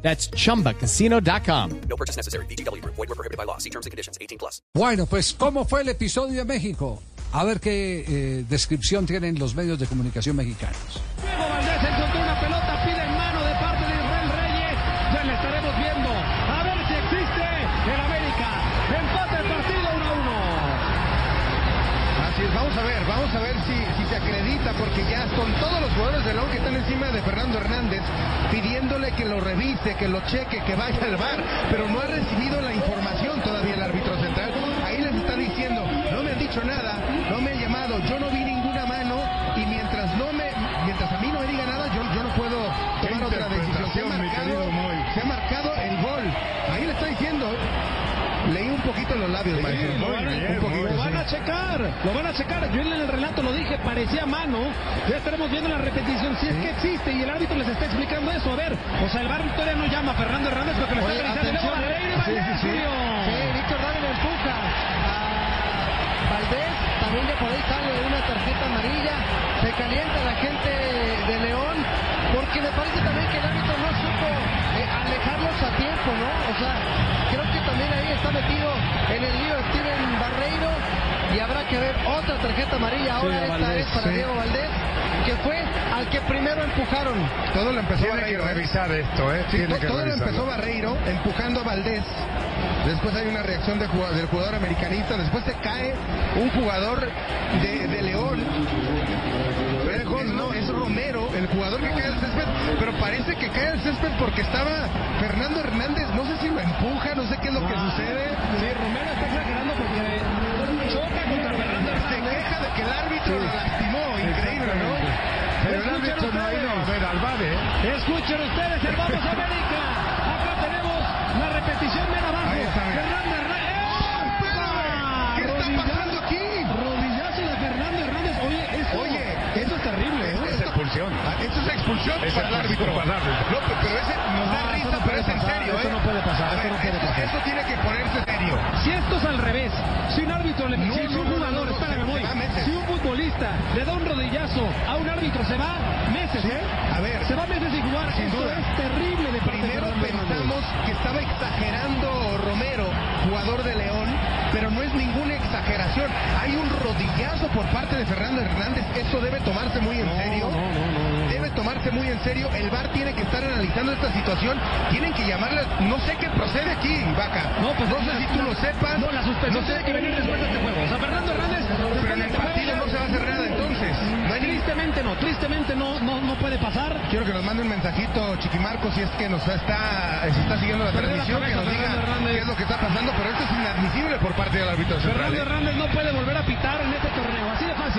That's chumbacasino.com. No purchase necessary. BGW. Void were prohibited by law. See terms and conditions. 18 plus. Bueno, pues, ¿cómo fue el episodio de México? A ver qué eh, descripción tienen los medios de comunicación mexicanos. Diego Valdés encontró una pelota, pide en mano de parte de Israel Reyes. Ya le estaremos viendo. A ver si existe el América. Empate el partido 1 a 1. Vamos a ver, vamos a ver si, si se acredita, porque ya con todos los jugadores de León que están encima de Fernando Hernández, pidiéndole que lo revise, que lo cheque, que vaya al bar, pero no ha recibido la información todavía labios, maestro. Lo van, a, un poquito, lo van sí. a checar, lo van a checar. Yo en el relato lo dije, parecía mano. Ya estaremos viendo la repetición, si es que existe y el árbitro les está explicando eso. A ver, o sea, el bar todavía no llama a Fernando Hernández porque le está y Sí, sí, sí. Sí, Víctor Dávila empuja a Valdés, también de por ahí sale una tarjeta amarilla, se calienta la gente de León, porque me parece también que el árbitro no supo eh, alejarlos a tiempo, ¿no? O sea, creo que también ahí está metido en el lío Steven Barreiro y habrá que ver otra tarjeta amarilla, ahora esta Valdés, es para sí. Diego Valdés, que fue al que primero empujaron. Todo lo empezó Tiene que Barreiro. ¿eh? revisar esto, ¿eh? Tiene que todo lo empezó Barreiro empujando a Valdés. Después hay una reacción de del jugador americanista. Después se cae un jugador Romero, el jugador que cae al césped. Pero parece que cae al césped porque estaba Fernando Hernández. No sé si lo empuja, no sé qué es lo que sucede. Sí, Romero está exagerando porque choca contra Fernando Se queja de que el árbitro lo lastimó. Increíble, ¿no? Pero el árbitro no ha ido a ver al bar, ¿eh? Escuchen ustedes el Vamos América. Acá tenemos la repetición de abajo. Ahí está, mira. Fernando Hernández. ¡Epa! ¿Qué está Rodillazo- pasando aquí? Rodillazo de Fernando Hernández. Oye, eso, Oye, eso es terrible. ¿eh? Es expulsión. Ah, Eso es expulsión Es para el árbitro. expulsión para el árbitro. No, pero ese nos da eso risa, no pero puede es en serio, eso ¿eh? no puede pasar, eso ver, no puede esto- pasar. Esto tiene que ponerse serio. Si esto es al revés, si un árbitro le No, si un jugador, espérame, voy, si un futbolista le da un rodillazo a un árbitro, se va meses, ¿eh? a ver, Se va meses sin jugar. sin Esto duda. es terrible de parte Primero pensamos que estaba exagerando Romero, jugador de León, pero no es ninguna exageración. Hay un rodillazo por parte de Fernando Hernández. Esto debe tomarse muy en serio. Tomarse muy en serio. El VAR tiene que estar analizando esta situación. Tienen que llamarle. No sé qué procede aquí, Vaca. No, pues no sé si tú lo sepas. No, la suspensión No sé tiene que venir después de este juego. O sea, Fernando Hernández. Pero en el partido no se va a hacer nada entonces. No hay ni- Tristemente no, tristemente no, no, no puede pasar. Quiero que nos mande un mensajito, Chiquimarco, si es que nos está, se está siguiendo la transmisión, que nos diga Hernández. qué es lo que está pasando, pero esto es inadmisible por parte del árbitro central. Fernando ¿eh? Hernández no puede volver a pitar en este torneo.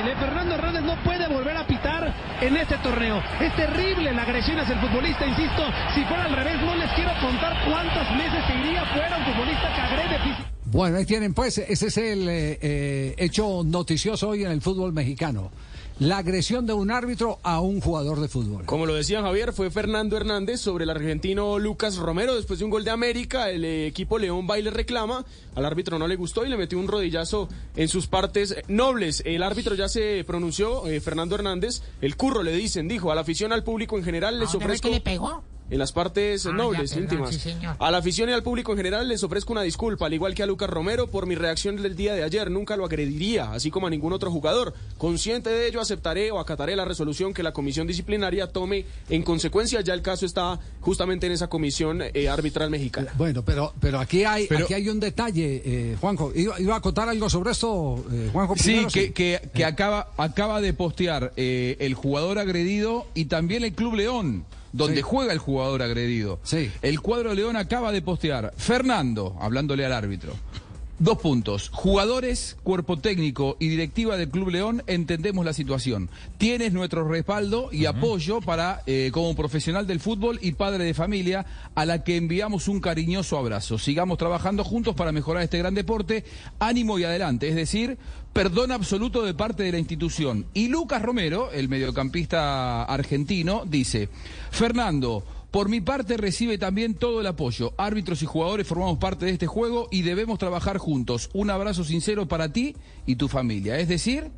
¿Eh? Fernando Hernández no puede volver a pitar en este torneo. Es terrible la agresión hacia el futbolista, insisto. Si fuera al revés, no les quiero contar cuántas meses se iría fuera un futbolista que agrede. Bueno, ahí tienen pues, ese es el eh, eh, hecho noticioso hoy en el fútbol mexicano. La agresión de un árbitro a un jugador de fútbol. Como lo decía Javier, fue Fernando Hernández sobre el argentino Lucas Romero. Después de un gol de América, el eh, equipo León Baile reclama. Al árbitro no le gustó y le metió un rodillazo en sus partes nobles. El árbitro ya se pronunció, eh, Fernando Hernández. El curro le dicen, dijo, a la afición, al público en general les ¿A dónde fue ofrezco... que le pegó? En las partes Ah, nobles, ya, perdón, íntimas. sí, señor. a la afición y al público en general les ofrezco una disculpa, al igual que a Lucas Romero, por mi reacción del día de ayer. Nunca lo agrediría, así como a ningún otro jugador. Consciente de ello, aceptaré o acataré la resolución que la comisión disciplinaria tome en consecuencia. Ya el caso está justamente en esa comisión eh, arbitral mexicana. Bueno, pero, pero aquí hay, Pero- aquí hay un detalle, eh, Juanjo. ¿Iba, iba a acotar algo sobre esto, eh, Juanjo? Sí, que, que, que acaba, acaba de postear eh, el jugador agredido y también el Club León, donde Sí. juega el jugador agredido. Sí. El cuadro León acaba de postear, Fernando, hablándole al árbitro, Dos puntos. Jugadores, cuerpo técnico y directiva del Club León entendemos la situación. Tienes nuestro respaldo y apoyo para, eh, como profesional del fútbol y padre de familia, a la que enviamos un cariñoso abrazo. Sigamos trabajando juntos para mejorar este gran deporte. Ánimo y adelante. Es decir, perdón absoluto de parte de la institución. Y Lucas Romero, el mediocampista argentino, dice, Fernando, por mi parte recibe también todo el apoyo. Árbitros y jugadores formamos parte de este juego y debemos trabajar juntos. Un abrazo sincero para ti y tu familia. Es decir,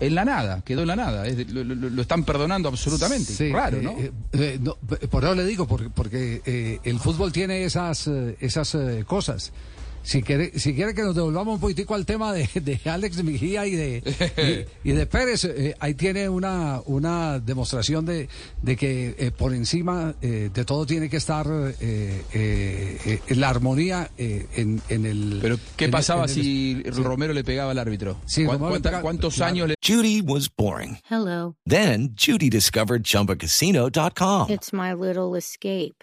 en la nada, quedó en la nada. Es de- lo, lo- lo están perdonando absolutamente. Sí, Raro, eh, ¿no? eh, eh, no, por eso le digo, porque, porque eh, el fútbol tiene esas, esas cosas. Si quiere, si quiere que nos devolvamos un poquitico al tema de, de Alex Mejía y de, y, y de Pérez, eh, ahí tiene una, una demostración de, de que eh, por encima eh, de todo tiene que estar eh, eh, eh, la armonía eh, en, en el... Pero, ¿qué el- pasaba en el- si sí. Romero le pegaba al árbitro? Sí, ¿Cuán- Romero le cuánta- pega- ¿Cuántos claro. años le Judy was boring. Hello. Then Judy discovered ChumbaCasino.com. It's my little escape.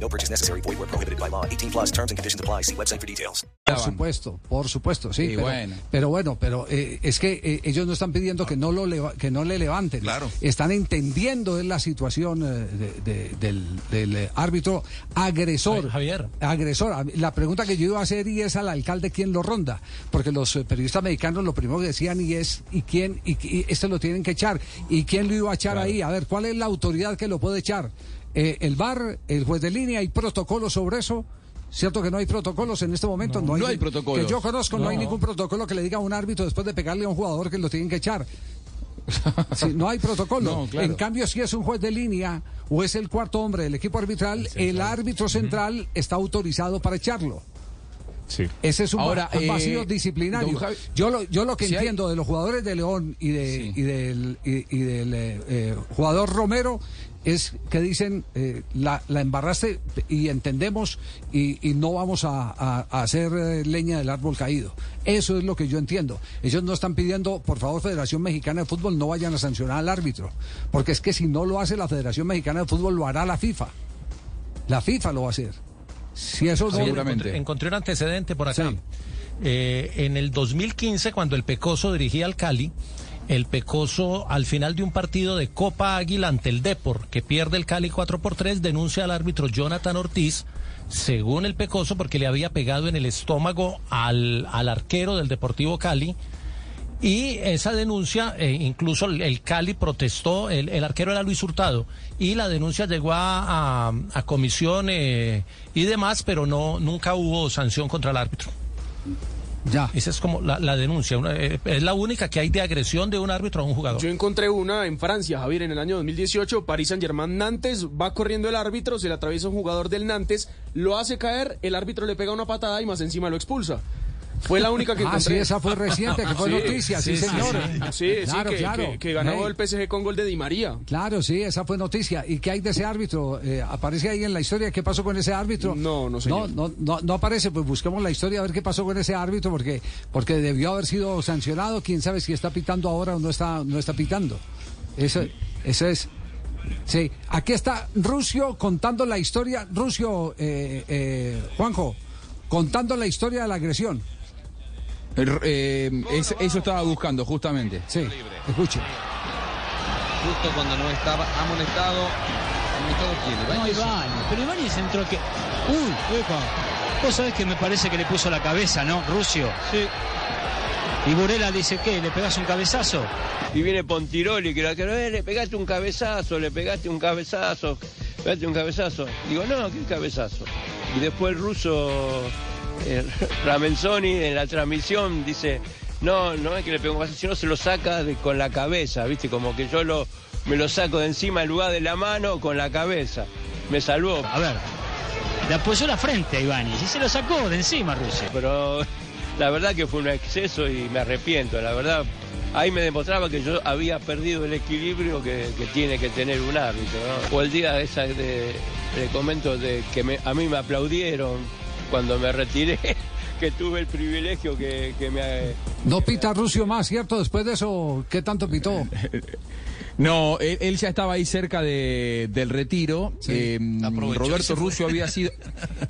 No purchase necessary. Void where prohibited by law. 18 plus terms and conditions apply. See website for details. Por supuesto, por supuesto, sí. Pero, bueno. pero bueno, pero eh, es que eh, ellos no están pidiendo que no lo leva- que no le levanten. Claro. Están entendiendo la situación eh, de- de- del, del, eh, árbitro agresor. Javier. Agresor. La pregunta que yo iba a hacer y es al alcalde quién lo ronda, porque los eh, periodistas mexicanos lo primero que decían y es y quién y, y este lo tienen que echar y quién lo iba a echar ahí. A ver, ¿cuál es la autoridad que lo puede echar? Eh, el VAR, el juez de línea, hay protocolos sobre eso. ¿Cierto que no hay protocolos en este momento? No hay protocolos. Que yo conozco, no. hay No. ningún protocolo que le diga a un árbitro después de pegarle a un jugador que lo tienen que echar. Sí, no hay protocolo. No, claro. En cambio, si es un juez de línea o es el cuarto hombre del equipo arbitral, el árbitro central está autorizado para echarlo. Sí. Ese es un, Ahora, va- un eh, vacío disciplinario. Javi- yo lo, yo lo que si hay- entiendo de los jugadores de León y, de, Sí. y del, y, y del eh, jugador Romero es que dicen eh, la, la embarraste y entendemos y, y no vamos a, a- a hacer eh, leña del árbol caído. Eso es lo que yo entiendo. Ellos no están pidiendo, por favor, Federación Mexicana de Fútbol, no vayan a sancionar al árbitro. Porque es que si no lo hace la Federación Mexicana de Fútbol, lo hará la FIFA. La FIFA lo va a hacer. Si eso Seguramente. Encontré, encontré un antecedente por acá. Sí. Eh, en el 2015, cuando el Pecoso dirigía al Cali, el Pecoso, al final de un partido de Copa Águila ante el Depor, que pierde el Cali 4 por 3, denuncia al árbitro Jonathan Ortiz, según el Pecoso, porque le había pegado en el estómago al, al arquero del Deportivo Cali. Y esa denuncia, eh, incluso el, Cali protestó, el, el arquero era Luis Hurtado, y la denuncia llegó a, a, a comisión eh, y demás, pero no nunca hubo sanción contra el árbitro. Ya. Esa es como la, la denuncia, una- eh, es la única que hay de agresión de un árbitro a un jugador. Yo encontré una en Francia, Javier, en el año 2018, Paris Saint-Germain Nantes, va corriendo el árbitro, se le atraviesa un jugador del Nantes, lo hace caer, el árbitro le pega una patada y más encima lo expulsa. Fue la única que Ah, sí, esa fue reciente, que fue Sí, noticia, sí, sí, sí, señor. Sí, sí, claro, que, claro. que- que ganó Hey. el PSG con gol de Di María. Claro, sí, esa fue noticia. ¿Y qué hay de ese árbitro? Eh, ¿Aparece ahí en la historia qué pasó con ese árbitro? No, no, señor. No, no, no, no aparece, pues busquemos la historia a ver qué pasó con ese árbitro, porque, porque debió haber sido sancionado. Quién sabe si está pitando ahora o no está, no está pitando. Eso, eso es. Sí, aquí está Rusio contando la historia. Rusio, eh, eh, Juanjo, contando la historia de la agresión. Eh, es- eso estaba buscando, justamente. Sí, escuche. Justo cuando no estaba amonestado. ¿Amonestado quién? No. Ibáñez. Pero Ibáñez entró que. Uy, epa. Vos sabés que me parece que le puso la cabeza, ¿no? Rusio. Sí. Y Burela dice, ¿qué? ¿Le pegás un cabezazo? Y viene Pontiroli, que, eh, le pegaste un cabezazo, le pegaste un cabezazo, pegaste un cabezazo. Digo, no, ¿qué cabezazo? Y después el ruso eh, Ramenzoni en la transmisión dice, no, no es que le pegó un sino se lo saca de- con la cabeza, ¿viste? Como que yo lo, me lo saco de encima en lugar de la mano con la cabeza. Me salvó. A ver. Le apoyó la frente a Ibáñez y se lo sacó de encima Rusio. pero la verdad que fue un exceso y me arrepiento, la verdad. Ahí me demostraba que yo había perdido el equilibrio que, que tiene que tener un árbitro. ¿no? O el día esa de, comento de que me- a mí me aplaudieron cuando me retiré, que tuve el privilegio que, que me... No pita Rusio más, ¿cierto? Después de eso, ¿qué tanto pitó? No, él, él ya estaba ahí cerca de, del retiro. Eh, y Roberto. Russo había sido.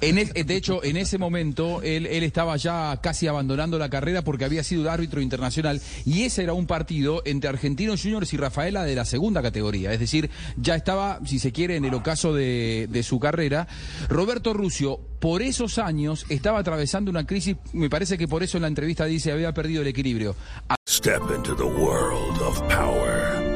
En es- de hecho, en ese momento él, él estaba ya casi abandonando la carrera porque había sido árbitro internacional. Y ese era un partido entre Argentinos Juniors y Rafaela de la segunda categoría. Es decir, ya estaba, si se quiere, en el ocaso de, de su carrera. Roberto Rusio, por esos años, estaba atravesando una crisis. Me parece que por eso en la entrevista dice había perdido el equilibrio. Step into the world of power,